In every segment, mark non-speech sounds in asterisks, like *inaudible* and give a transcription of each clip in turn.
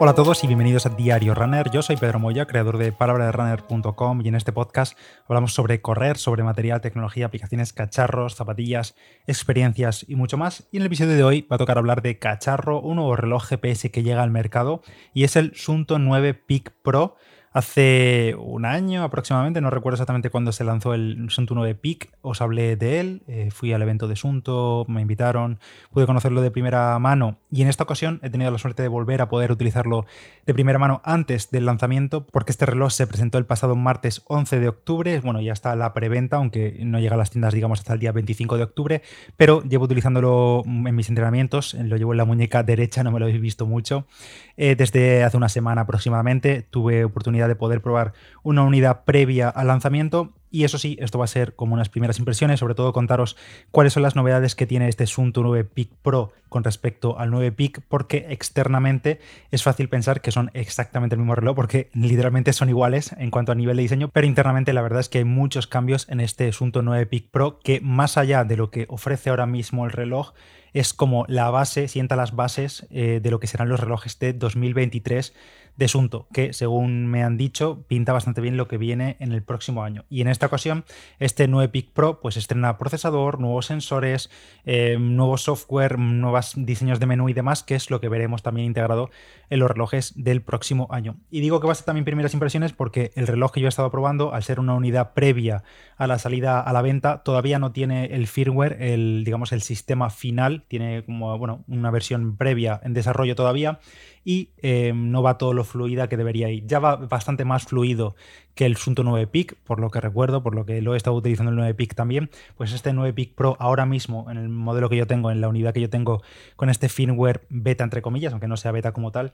Hola a todos y bienvenidos a Diario Runner. Yo soy Pedro Moya, creador de palabraderunner.com y en este podcast hablamos sobre correr, sobre material, tecnología, aplicaciones, cacharros, zapatillas, experiencias y mucho más. Y en el episodio de hoy va a tocar hablar de cacharro, un nuevo reloj GPS que llega al mercado y es el Sunto 9 Peak Pro Hace un año aproximadamente, no recuerdo exactamente cuándo se lanzó el Sunto 9 Peak, os hablé de él, eh, fui al evento de Sunto, me invitaron, pude conocerlo de primera mano y en esta ocasión he tenido la suerte de volver a poder utilizarlo de primera mano antes del lanzamiento porque este reloj se presentó el pasado martes 11 de octubre, bueno ya está la preventa, aunque no llega a las tiendas digamos hasta el día 25 de octubre, pero llevo utilizándolo en mis entrenamientos, lo llevo en la muñeca derecha, no me lo habéis visto mucho, eh, desde hace una semana aproximadamente tuve oportunidad de poder probar una unidad previa al lanzamiento. Y eso sí, esto va a ser como unas primeras impresiones, sobre todo contaros cuáles son las novedades que tiene este Sunto 9 Peak Pro con respecto al 9 Peak, porque externamente es fácil pensar que son exactamente el mismo reloj, porque literalmente son iguales en cuanto a nivel de diseño, pero internamente la verdad es que hay muchos cambios en este Sunto 9 Peak Pro que más allá de lo que ofrece ahora mismo el reloj, es como la base, sienta las bases eh, de lo que serán los relojes de 2023 de Sunto, que según me han dicho pinta bastante bien lo que viene en el próximo año. Y en esta ocasión, este 9 Peak Pro pues estrena procesador, nuevos sensores, eh, nuevo software, diseños de menú y demás, que es lo que veremos también integrado en los relojes del próximo año. Y digo que va a ser también primeras impresiones porque el reloj que yo he estado probando, al ser una unidad previa a la salida a la venta, todavía no tiene el firmware, el digamos el sistema final, tiene como bueno, una versión previa en desarrollo todavía y eh, no va todo lo fluida que debería ir. Ya va bastante más fluido que el Sunto 9 Peak, por lo que recuerdo, por lo que lo he estado utilizando el 9 Peak también. Pues este 9 Peak Pro ahora mismo, en el modelo que yo tengo, en la unidad que yo tengo con este firmware beta, entre comillas, aunque no sea beta como tal,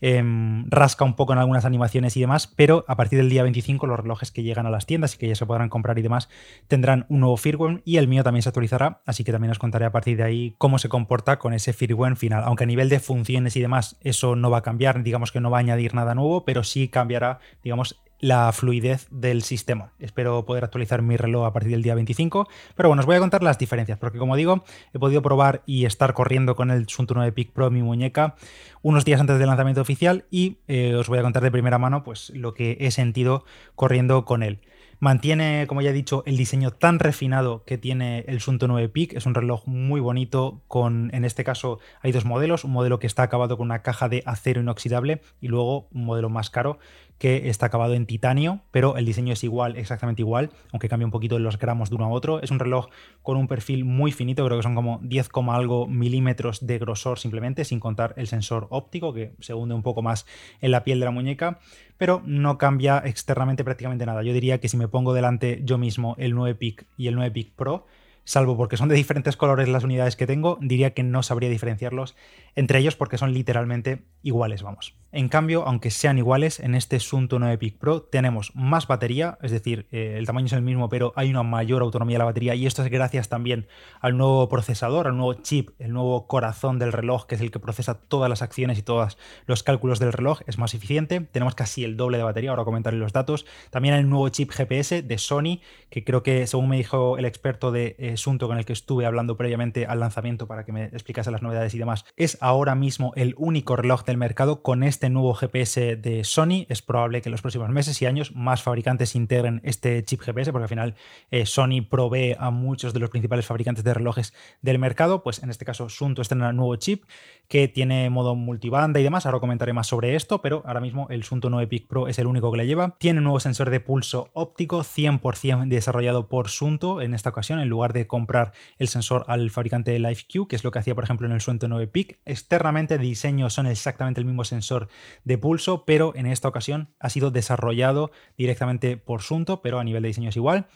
Em, rasca un poco en algunas animaciones y demás, pero a partir del día 25 los relojes que llegan a las tiendas y que ya se podrán comprar y demás tendrán un nuevo firmware y el mío también se actualizará, así que también os contaré a partir de ahí cómo se comporta con ese firmware final, aunque a nivel de funciones y demás eso no va a cambiar, digamos que no va a añadir nada nuevo, pero sí cambiará, digamos, la fluidez del sistema. Espero poder actualizar mi reloj a partir del día 25, pero bueno, os voy a contar las diferencias, porque como digo, he podido probar y estar corriendo con el Sunto 9 Peak Pro mi muñeca unos días antes del lanzamiento oficial y eh, os voy a contar de primera mano pues lo que he sentido corriendo con él. Mantiene, como ya he dicho, el diseño tan refinado que tiene el Sunto 9 Peak. Es un reloj muy bonito con, en este caso, hay dos modelos. Un modelo que está acabado con una caja de acero inoxidable y luego un modelo más caro que está acabado en titanio, pero el diseño es igual, exactamente igual, aunque cambia un poquito los gramos de uno a otro. Es un reloj con un perfil muy finito, creo que son como 10, algo milímetros de grosor simplemente, sin contar el sensor óptico, que se hunde un poco más en la piel de la muñeca, pero no cambia externamente prácticamente nada. Yo diría que si me pongo delante yo mismo el 9 Peak y el 9 Peak Pro, salvo porque son de diferentes colores las unidades que tengo, diría que no sabría diferenciarlos entre ellos porque son literalmente iguales, vamos. En cambio, aunque sean iguales, en este Sunto 9 Peak Pro tenemos más batería, es decir, eh, el tamaño es el mismo, pero hay una mayor autonomía de la batería y esto es gracias también al nuevo procesador, al nuevo chip, el nuevo corazón del reloj, que es el que procesa todas las acciones y todos los cálculos del reloj, es más eficiente, tenemos casi el doble de batería, ahora comentaré los datos. También el nuevo chip GPS de Sony, que creo que según me dijo el experto de eh, Sunto con el que estuve hablando previamente al lanzamiento para que me explicase las novedades y demás, es ahora mismo el único reloj del mercado con este nuevo GPS de Sony. Es probable que en los próximos meses y años más fabricantes integren este chip GPS, porque al final eh, Sony provee a muchos de los principales fabricantes de relojes del mercado. Pues en este caso, Sunto estrena un nuevo chip que tiene modo multibanda y demás. Ahora comentaré más sobre esto, pero ahora mismo el Sunto 9 Peak Pro es el único que le lleva. Tiene un nuevo sensor de pulso óptico 100% desarrollado por Sunto en esta ocasión, en lugar de comprar el sensor al fabricante de LifeQ, que es lo que hacía, por ejemplo, en el Sunto 9 Peak. Externamente, de diseño son exactamente el mismo sensor de pulso, pero en esta ocasión ha sido desarrollado directamente por Sunto, pero a nivel de diseño es igual.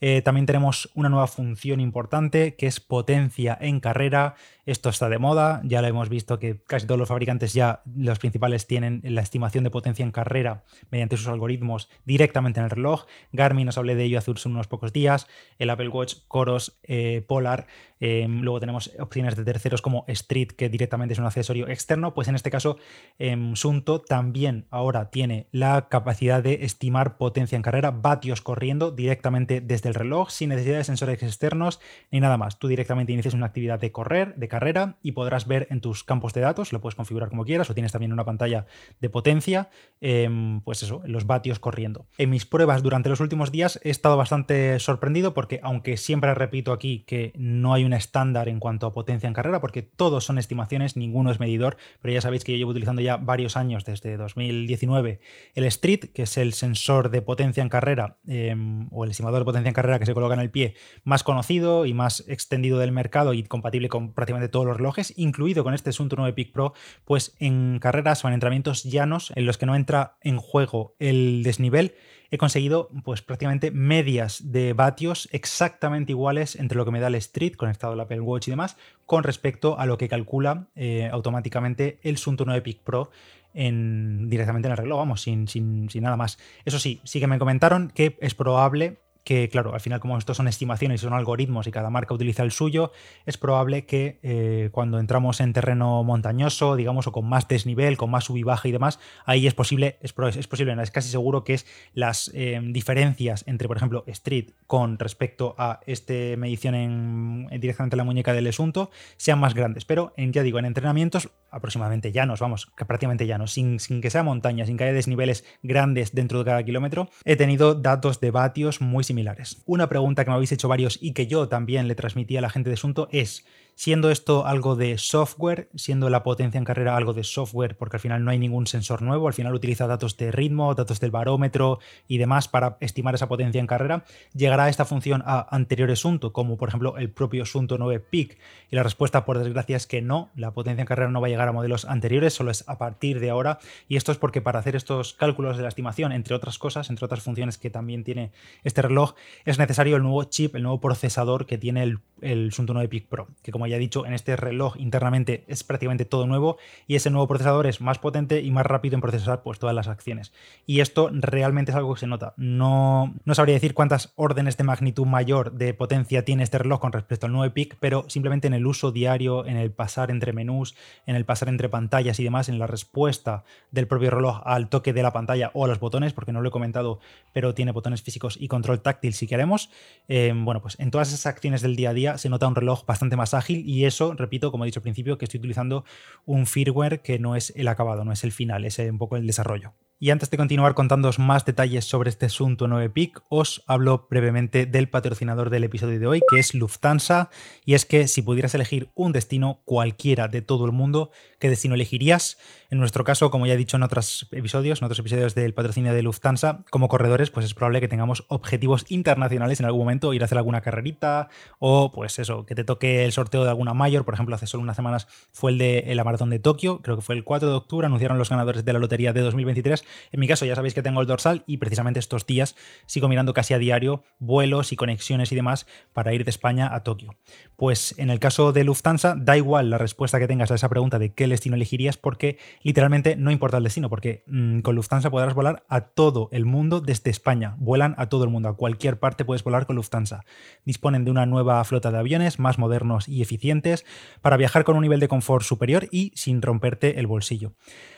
Eh, también tenemos una nueva función importante que es potencia en carrera. Esto está de moda, ya lo hemos visto que casi todos los fabricantes ya, los principales, tienen la estimación de potencia en carrera mediante sus algoritmos directamente en el reloj. Garmin nos hablé de ello hace unos pocos días. El Apple Watch Coros eh, Polar, em, luego tenemos opciones de terceros como Street, que directamente es un accesorio externo, pues en este caso em, Sunto también ahora tiene la capacidad de estimar potencia en carrera, vatios corriendo directamente desde el reloj, sin necesidad de sensores externos ni nada más. Tú directamente inicias una actividad de correr, de carrera, y podrás ver en tus campos de datos, lo puedes configurar como quieras, o tienes también una pantalla de potencia, em, pues eso, los vatios corriendo. En mis pruebas durante los últimos días he estado bastante sorprendido porque aunque siempre repito aquí que no hay un estándar en cuanto a potencia en carrera, porque todos son estimaciones, ninguno es medidor, pero ya sabéis que yo llevo utilizando ya varios años, desde 2019, el Street, que es el sensor de potencia en carrera, em, o el estimador de potencia en carrera que se coloca en el pie, más conocido y más extendido del mercado y compatible con prácticamente todos los relojes, incluido con este Sunto 9 Peak Pro, pues en carreras o en entrenamientos llanos en los que no entra en juego el desnivel, he conseguido pues prácticamente medias de vatios exactamente iguales entre lo que me da el Street conectado al Apple Watch y demás con respecto a lo que calcula eh, automáticamente el 9 Peak Pro en, directamente en el reloj, vamos, sin, sin, sin nada más. Eso sí, sí que me comentaron que es probable que, claro, al final como estos son estimaciones y son algoritmos y cada marca utiliza el suyo, es probable que eh, cuando entramos en terreno montañoso, digamos, o con más desnivel, con más sub y demás, ahí es posible, es, es posible, es casi seguro que es las eh, diferencias entre, por ejemplo, Street con respecto a este medición en, directamente en la muñeca del asunto sean más grandes. Pero, en, ya digo, en entrenamientos aproximadamente llanos, vamos, prácticamente llanos, sin, sin que sea montaña, sin que haya desniveles grandes dentro de cada kilómetro, he tenido datos de vatios muy similares. Una pregunta que me habéis hecho varios y que yo también le transmití a la gente de Asunto es siendo esto algo de software, siendo la potencia en carrera algo de software, porque al final no hay ningún sensor nuevo, al final utiliza datos de ritmo, datos del barómetro y demás para estimar esa potencia en carrera, llegará esta función a anteriores Sunto, como por ejemplo el propio Sunto 9 Peak. Y la respuesta, por desgracia, es que no, la potencia en carrera no va a llegar a modelos anteriores, solo es a partir de ahora. Y esto es porque para hacer estos cálculos de la estimación, entre otras cosas, entre otras funciones que también tiene este reloj, es necesario el nuevo chip, el nuevo procesador que tiene el, el Sunto 9 Peak Pro, que como ya he dicho, en este reloj internamente es prácticamente todo nuevo y ese nuevo procesador es más potente y más rápido en procesar pues, todas las acciones. Y esto realmente es algo que se nota. No, no sabría decir cuántas órdenes de magnitud mayor de potencia tiene este reloj con respecto al 9 Peak, pero simplemente en el uso diario, en el pasar entre menús, en el pasar entre pantallas y demás, en la respuesta del propio reloj al toque de la pantalla o a los botones, porque no lo he comentado, pero tiene botones físicos y control táctil si queremos. Eh, bueno, pues en todas esas acciones del día a día se nota un reloj bastante más ágil y eso, repito, como he dicho al principio, que estoy utilizando un firmware que no es el acabado, no es el final, es un poco el desarrollo. Y antes de continuar contándoos más detalles sobre este asunto 9 PIC, os hablo brevemente del patrocinador del episodio de hoy, que es Lufthansa. Y es que si pudieras elegir un destino cualquiera de todo el mundo, ¿qué destino elegirías? En nuestro caso, como ya he dicho en otros episodios, en otros episodios del patrocinio de Lufthansa, como corredores, pues es probable que tengamos objetivos internacionales en algún momento, ir a hacer alguna carrerita o pues eso, que te toque el sorteo de alguna mayor. Por ejemplo, hace solo unas semanas fue el de la maratón de Tokio, creo que fue el 4 de octubre, anunciaron los ganadores de la lotería de 2023 en mi caso, ya sabéis que tengo el dorsal y precisamente estos días sigo mirando casi a diario vuelos y conexiones y demás para ir de España a Tokio. Pues en el caso de Lufthansa, da igual la respuesta que tengas a esa pregunta de qué destino elegirías, porque literalmente no importa el destino, porque mm, con Lufthansa podrás volar a todo el mundo desde España. Vuelan a todo el mundo, a cualquier parte puedes volar con Lufthansa. Disponen de una nueva flota de aviones más modernos y eficientes para viajar con un nivel de confort superior y sin romperte el bolsillo.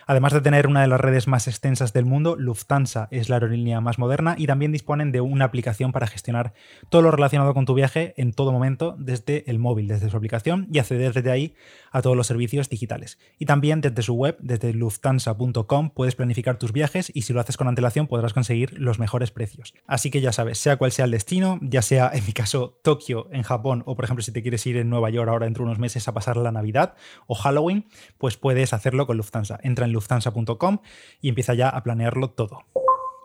Además de tener una de las redes más extensas del mundo, Lufthansa es la aerolínea más moderna y también disponen de una aplicación para gestionar todo lo relacionado con tu viaje en todo momento desde el móvil, desde su aplicación y acceder desde ahí a todos los servicios digitales. Y también desde su web, desde lufthansa.com, puedes planificar tus viajes y si lo haces con antelación podrás conseguir los mejores precios. Así que ya sabes, sea cual sea el destino, ya sea en mi caso Tokio en Japón o por ejemplo si te quieres ir en Nueva York ahora dentro de unos meses a pasar la Navidad o Halloween, pues puedes hacerlo con Lufthansa. Entra en lufthansa.com y empieza ya a planearlo todo.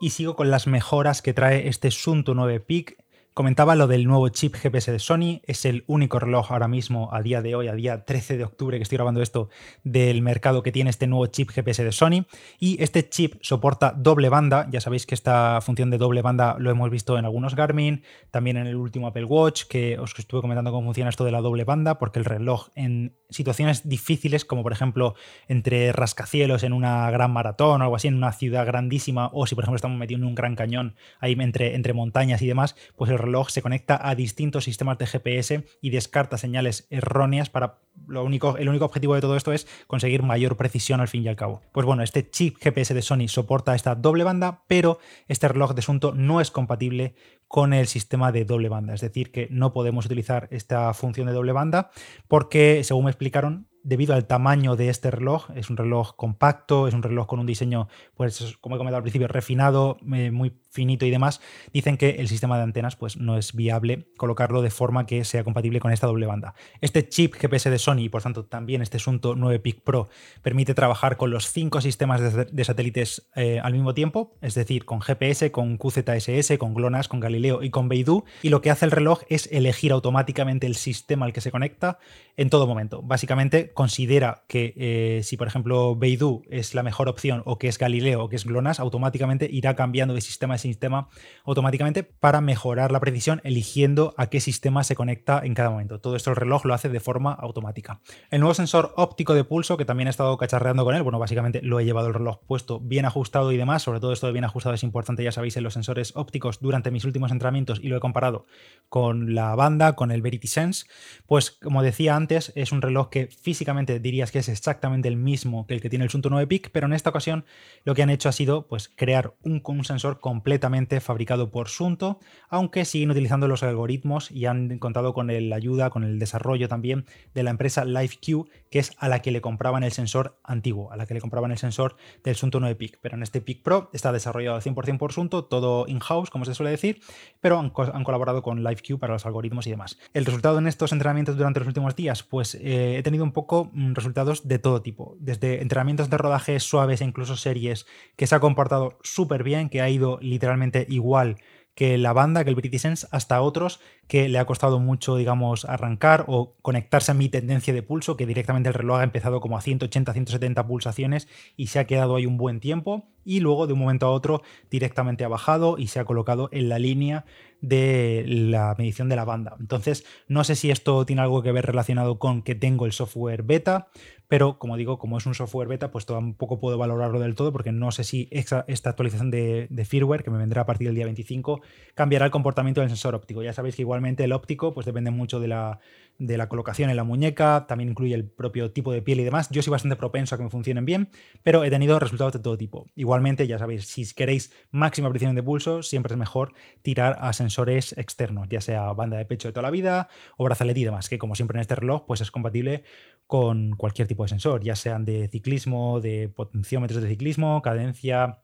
Y sigo con las mejoras que trae este Sunto 9 Peak Comentaba lo del nuevo chip GPS de Sony, es el único reloj ahora mismo, a día de hoy, a día 13 de octubre que estoy grabando esto, del mercado que tiene este nuevo chip GPS de Sony. Y este chip soporta doble banda, ya sabéis que esta función de doble banda lo hemos visto en algunos Garmin, también en el último Apple Watch, que os estuve comentando cómo funciona esto de la doble banda, porque el reloj en situaciones difíciles, como por ejemplo entre rascacielos en una gran maratón o algo así, en una ciudad grandísima, o si por ejemplo estamos metidos en un gran cañón ahí entre, entre montañas y demás, pues el reloj se conecta a distintos sistemas de GPS y descarta señales erróneas para lo único, el único objetivo de todo esto es conseguir mayor precisión al fin y al cabo. Pues bueno, este chip GPS de Sony soporta esta doble banda, pero este reloj de Sunto no es compatible con el sistema de doble banda. Es decir, que no podemos utilizar esta función de doble banda porque, según me explicaron, debido al tamaño de este reloj, es un reloj compacto, es un reloj con un diseño, pues como he comentado al principio, refinado, eh, muy finito y demás, dicen que el sistema de antenas pues no es viable colocarlo de forma que sea compatible con esta doble banda. Este chip GPS de Sony y por tanto también este Sunto 9 Pic Pro permite trabajar con los cinco sistemas de, satélites eh, al mismo tiempo, es decir, con GPS, con QZSS, con GLONASS, con Galileo y con Beidou, y lo que hace el reloj es elegir automáticamente el sistema al que se conecta en todo momento. Básicamente considera que eh, si por ejemplo Beidou es la mejor opción o que es Galileo o que es GLONASS, automáticamente irá cambiando de sistema sistema automáticamente para mejorar la precisión eligiendo a qué sistema se conecta en cada momento. Todo esto el reloj lo hace de forma automática. El nuevo sensor óptico de pulso, que también he estado cacharreando con él, bueno, básicamente lo he llevado el reloj puesto bien ajustado y demás, sobre todo esto de bien ajustado es importante, ya sabéis, en los sensores ópticos durante mis últimos entrenamientos y lo he comparado con la banda, con el Verity Sense, pues como decía antes, es un reloj que físicamente dirías que es exactamente el mismo que el que tiene el Sunto 9 Peak, pero en esta ocasión lo que han hecho ha sido pues crear un, un sensor completamente fabricado por Sunto, aunque siguen utilizando los algoritmos y han contado con la ayuda, con el desarrollo también de la empresa LiveQ, que es a la que le compraban el sensor antiguo, a la que le compraban el sensor del Sunto 9 Peak. Pero en este Peak Pro está desarrollado al 100% por Sunto, todo in-house, como se suele decir, pero han, colaborado con Para los algoritmos y demás. El resultado en estos entrenamientos durante los últimos días, pues eh, he tenido un poco mm, resultados de todo tipo, desde entrenamientos de rodaje suaves e incluso series que se ha comportado súper bien, que ha ido literalmente igual que la banda, que el British Sense, hasta otros que le ha costado mucho, digamos, arrancar o conectarse a mi tendencia de pulso, que directamente el reloj ha empezado como a 180, 170 pulsaciones y se ha quedado ahí un buen tiempo y luego de un momento a otro directamente ha bajado y se ha colocado en la línea de la medición de la banda. Entonces, no sé si esto tiene algo que ver relacionado con que tengo el software beta, pero como digo, como es un software beta, pues tampoco puedo valorarlo del todo porque no sé si esta, actualización de, firmware, que me vendrá a partir del día 25, cambiará el comportamiento del sensor óptico. Ya sabéis que igualmente el óptico pues depende mucho de la, de la colocación en la muñeca, también incluye el propio tipo de piel y demás. Yo soy bastante propenso a que me funcionen bien, pero he tenido resultados de todo tipo. Igualmente, ya sabéis, si queréis máxima precisión de pulso, siempre es mejor tirar a sensores externos, ya sea banda de pecho de toda la vida o brazalete y demás, que como siempre en este reloj, pues es compatible con cualquier tipo de sensor, ya sean de ciclismo, de potenciómetros de ciclismo, cadencia,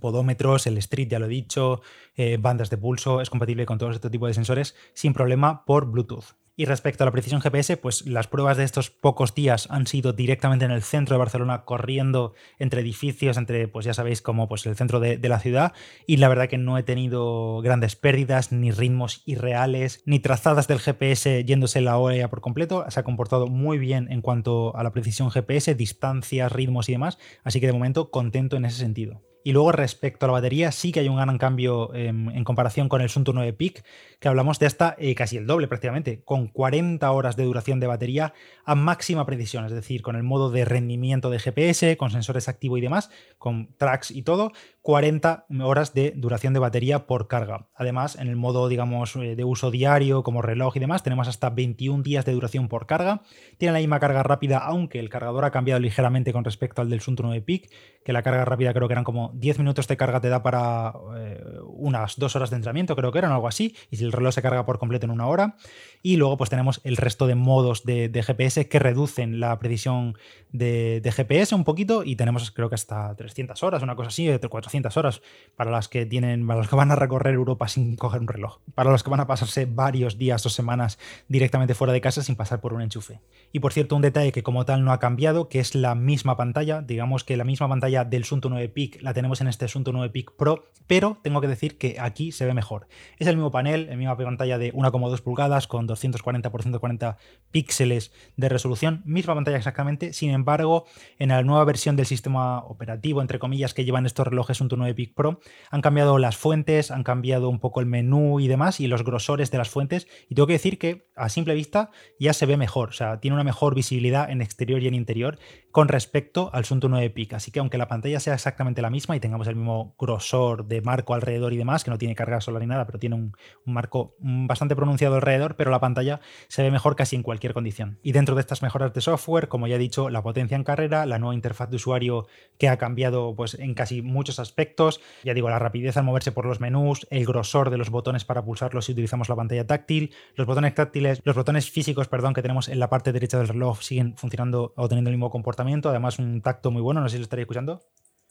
podómetros, el street, ya lo he dicho, eh, bandas de pulso, es compatible con todos este tipo de sensores sin problema por Bluetooth. Y respecto a la precisión GPS, pues las pruebas de estos pocos días han sido directamente en el centro de Barcelona, corriendo entre edificios, entre, pues ya sabéis, como pues el centro de, la ciudad. Y la verdad que no he tenido grandes pérdidas, ni ritmos irreales, ni trazadas del GPS yéndose la OEA por completo. Se ha comportado muy bien en cuanto a la precisión GPS, distancias, ritmos y demás. Así que de momento contento en ese sentido. Y luego respecto a la batería, sí que hay un gran cambio em, en comparación con el Sunto 9 Peak, que hablamos de hasta eh, casi el doble prácticamente, con 40 horas de duración de batería a máxima precisión, es decir, con el modo de rendimiento de GPS, con sensores activo y demás, con tracks y todo, 40 horas de duración de batería por carga. Además, en el modo, digamos, eh, de uso diario, como reloj y demás, tenemos hasta 21 días de duración por carga. Tiene la misma carga rápida, aunque el cargador ha cambiado ligeramente con respecto al del Sunto 9 Peak, que la carga rápida creo que eran como 10 minutos de carga te da para eh, unas dos horas de entrenamiento, creo que eran algo así, y el reloj se carga por completo en una hora. Y luego pues tenemos el resto de modos de, GPS que reducen la precisión de, GPS un poquito y tenemos creo que hasta 300 horas, una cosa así, 400 horas para las que tienen, para los que van a recorrer Europa sin coger un reloj, para los que van a pasarse varios días o semanas directamente fuera de casa sin pasar por un enchufe. Y por cierto, un detalle que como tal no ha cambiado, que es la misma pantalla, digamos que la misma pantalla del Sunto 9 Peak la tenemos en este Sunto 9 Peak Pro, pero tengo que decir que aquí se ve mejor. Es el mismo panel, la misma pantalla de 1,2 pulgadas con 240 x 140 píxeles de resolución, misma pantalla exactamente, sin embargo, en la nueva versión del sistema operativo, entre comillas, que llevan estos relojes Sunto 9 Peak Pro, han cambiado las fuentes, han cambiado un poco el menú y demás, y los grosores de las fuentes, y tengo que decir que a simple vista ya se ve mejor, o sea, tiene una mejor visibilidad en exterior y en interior con respecto al Sunto 9 Peak, así que aunque la pantalla sea exactamente la misma, y tengamos el mismo grosor de marco alrededor y demás, que no tiene carga solar ni nada, pero tiene un, marco bastante pronunciado alrededor, pero la pantalla se ve mejor casi en cualquier condición. Y dentro de estas mejoras de software, como ya he dicho, la potencia en carrera, la nueva interfaz de usuario que ha cambiado pues, en casi muchos aspectos, ya digo, la rapidez al moverse por los menús, el grosor de los botones para pulsarlos si utilizamos la pantalla táctil, los botones táctiles, los botones físicos, perdón, que tenemos en la parte derecha del reloj siguen funcionando o teniendo el mismo comportamiento, además un tacto muy bueno, no sé si lo estaréis escuchando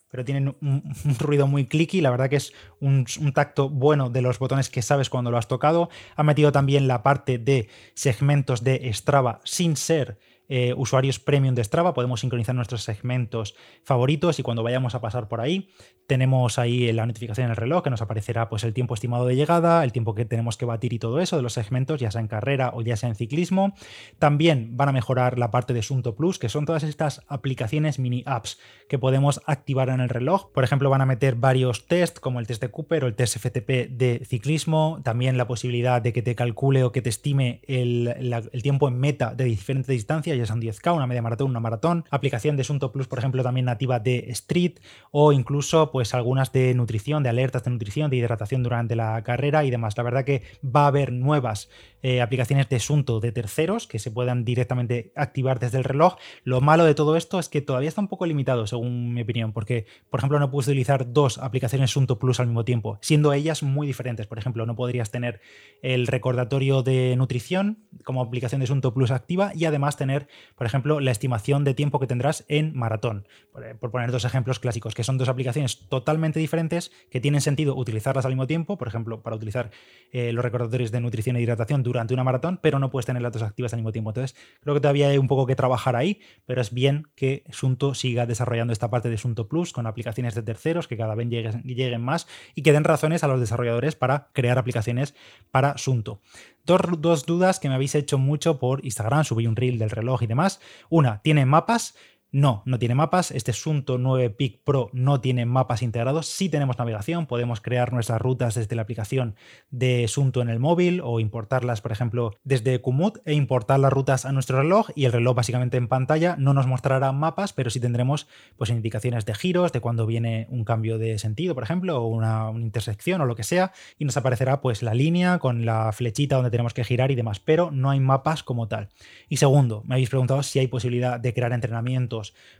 pero tienen un, ruido muy clicky. La verdad que es un, un, tacto bueno de los botones que sabes cuando lo has tocado. Ha metido también la parte de segmentos de Strava sin ser eh, usuarios premium de Strava, podemos sincronizar nuestros segmentos favoritos y cuando vayamos a pasar por ahí, tenemos ahí la notificación en el reloj que nos aparecerá pues el tiempo estimado de llegada, el tiempo que tenemos que batir y todo eso de los segmentos, ya sea en carrera o ya sea en ciclismo. También van a mejorar la parte de Sunto Plus, que son todas estas aplicaciones mini apps que podemos activar en el reloj. Por ejemplo, van a meter varios test como el test de Cooper o el test FTP de ciclismo, también la posibilidad de que te calcule o que te estime el, el tiempo en meta de diferentes distancias ya son 10K, una media maratón, una maratón, aplicación de Sunto Plus, por ejemplo, también nativa de Street, o incluso pues algunas de nutrición, de alertas de nutrición, de hidratación durante la carrera y demás. La verdad que va a haber nuevas eh, aplicaciones de Sunto de terceros que se puedan directamente activar desde el reloj. Lo malo de todo esto es que todavía está un poco limitado, según mi opinión, porque, por ejemplo, no puedes utilizar dos aplicaciones Sunto Plus al mismo tiempo, siendo ellas muy diferentes. Por ejemplo, no podrías tener el recordatorio de nutrición como aplicación de Sunto Plus activa y además tener por ejemplo, la estimación de tiempo que tendrás en maratón. Eh, por, poner dos ejemplos clásicos, que son dos aplicaciones totalmente diferentes que tienen sentido utilizarlas al mismo tiempo, por ejemplo, para utilizar eh, los recordatorios de nutrición e hidratación durante una maratón, pero no puedes tener las dos activas al mismo tiempo. Entonces, creo que todavía hay un poco que trabajar ahí, pero es bien que Sunto siga desarrollando esta parte de Sunto Plus con aplicaciones de terceros que cada vez lleguen, lleguen más y que den razones a los desarrolladores para crear aplicaciones para Sunto. Dos, dudas que me habéis hecho mucho por Instagram, subí un reel del reloj y demás. Una, ¿tiene mapas? No, no tiene mapas. Este Sunto 9 Peak Pro no tiene mapas integrados. Sí tenemos navegación, podemos crear nuestras rutas desde la aplicación de Sunto en el móvil o importarlas, por ejemplo, desde Kumut e importar las rutas a nuestro reloj y el reloj básicamente en pantalla no nos mostrará mapas, pero sí tendremos pues indicaciones de giros, de cuando viene un cambio de sentido, por ejemplo, o una, una intersección o lo que sea, y nos aparecerá pues la línea con la flechita donde tenemos que girar y demás, pero no hay mapas como tal. Y segundo, me habéis preguntado si hay posibilidad de crear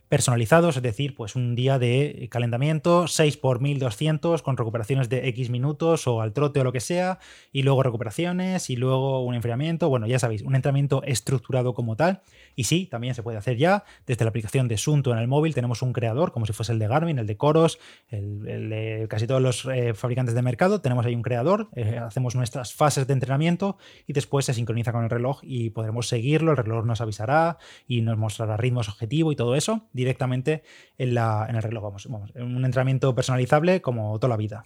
personalizados, es decir, pues un día de calentamiento, 6 por 1200 con recuperaciones de X minutos o al trote o lo que sea, y luego recuperaciones y luego un enfriamiento, bueno, ya sabéis, un entrenamiento estructurado como tal. Y sí, también se puede hacer ya desde la aplicación de Sunto en el móvil, tenemos un creador, como si fuese el de Garmin, el de Coros, casi todos los eh, fabricantes de mercado, tenemos ahí un creador, eh, hacemos nuestras fases de entrenamiento y después se sincroniza con el reloj y podremos seguirlo, el reloj nos avisará y nos mostrará ritmos objetivo y todo eso directamente en, la, en el reloj. Vamos, vamos, un entrenamiento personalizable como toda la vida.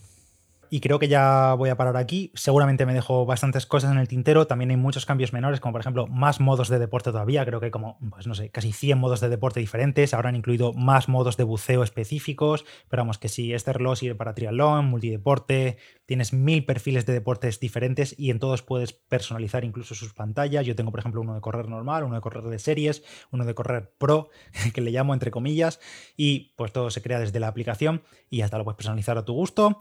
Y creo que ya voy a parar aquí. Seguramente me dejo bastantes cosas en el tintero. También hay muchos cambios menores, como por ejemplo más modos de deporte todavía. Creo que hay como, pues no sé, casi 100 modos de deporte diferentes. Ahora han incluido más modos de buceo específicos. Pero vamos, que si este reloj sirve para triatlón, multideporte, tienes mil perfiles de deportes diferentes y en todos puedes personalizar incluso sus pantallas. Yo tengo, por ejemplo, uno de correr normal, uno de correr de series, uno de correr pro, *laughs* que le llamo entre comillas. Y pues todo se crea desde la aplicación y hasta lo puedes personalizar a tu gusto.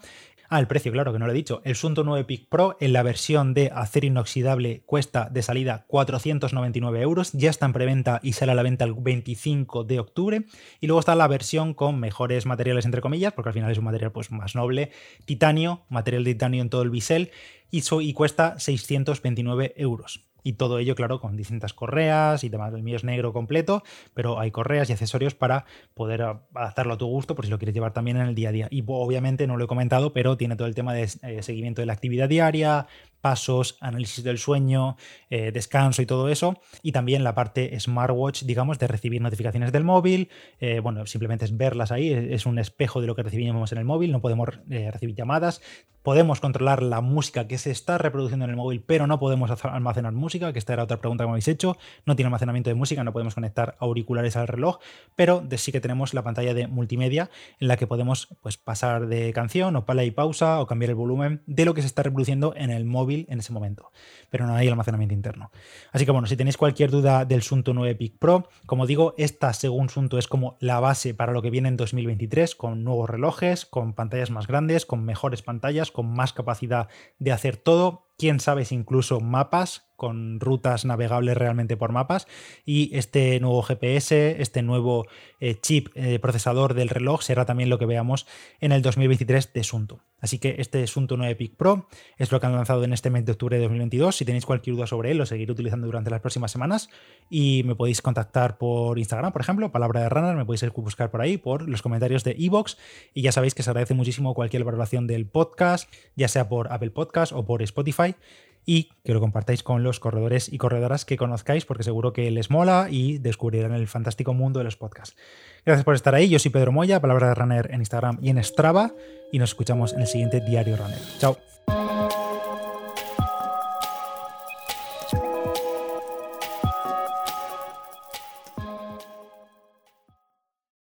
Ah, el precio, claro que no lo he dicho. El Sunto 9 Peak Pro en la versión de acero inoxidable cuesta de salida 499 euros. Ya está en preventa y sale a la venta el 25 de octubre. Y luego está la versión con mejores materiales, entre comillas, porque al final es un material pues, más noble. Titanio, material de titanio en todo el bisel. Y, y cuesta 629 euros. Y todo ello, claro, con distintas correas y demás. El mío es negro completo, pero hay correas y accesorios para poder adaptarlo a tu gusto por si lo quieres llevar también en el día a día. Y obviamente no lo he comentado, pero tiene todo el tema de eh, seguimiento de la actividad diaria, pasos, análisis del sueño, eh, descanso y todo eso. Y también la parte smartwatch, digamos, de recibir notificaciones del móvil. Eh, bueno, simplemente es verlas ahí, es un espejo de lo que recibimos en el móvil, no podemos recibir llamadas. Podemos controlar la música que se está reproduciendo en el móvil, pero no podemos almacenar música que esta era otra pregunta que me habéis hecho. No tiene almacenamiento de música, no podemos conectar auriculares al reloj, pero sí que tenemos la pantalla de multimedia en la que podemos pues, pasar de canción o play y pausa o cambiar el volumen de lo que se está reproduciendo en el móvil en ese momento. Pero no hay almacenamiento interno. Así que bueno, si tenéis cualquier duda del Sunto 9 Peak Pro, como digo, esta según Sunto es como la base para lo que viene en 2023, con nuevos relojes, con pantallas más grandes, con mejores pantallas, con más capacidad de hacer todo quién sabe si incluso mapas con rutas navegables realmente por mapas y este nuevo GPS, este nuevo eh, chip eh, procesador del reloj será también lo que veamos en el 2023 de Sunto. Así que este Sunto 9 Peak Pro es lo que han lanzado en este mes de octubre de 2022. Si tenéis cualquier duda sobre él, lo seguiré utilizando durante las próximas semanas y me podéis contactar por Instagram, por ejemplo, palabra de runner, me podéis buscar por ahí, por los comentarios de Evox y ya sabéis que se agradece muchísimo cualquier valoración del podcast, ya sea por Apple Podcast o por Y que lo compartáis con los corredores y corredoras que conozcáis porque seguro que les mola y descubrirán el fantástico mundo de los podcasts. Gracias por estar ahí, yo soy Pedro Moya, palabra de runner en Instagram y en Strava y nos escuchamos en el siguiente Diario Runner. Chao.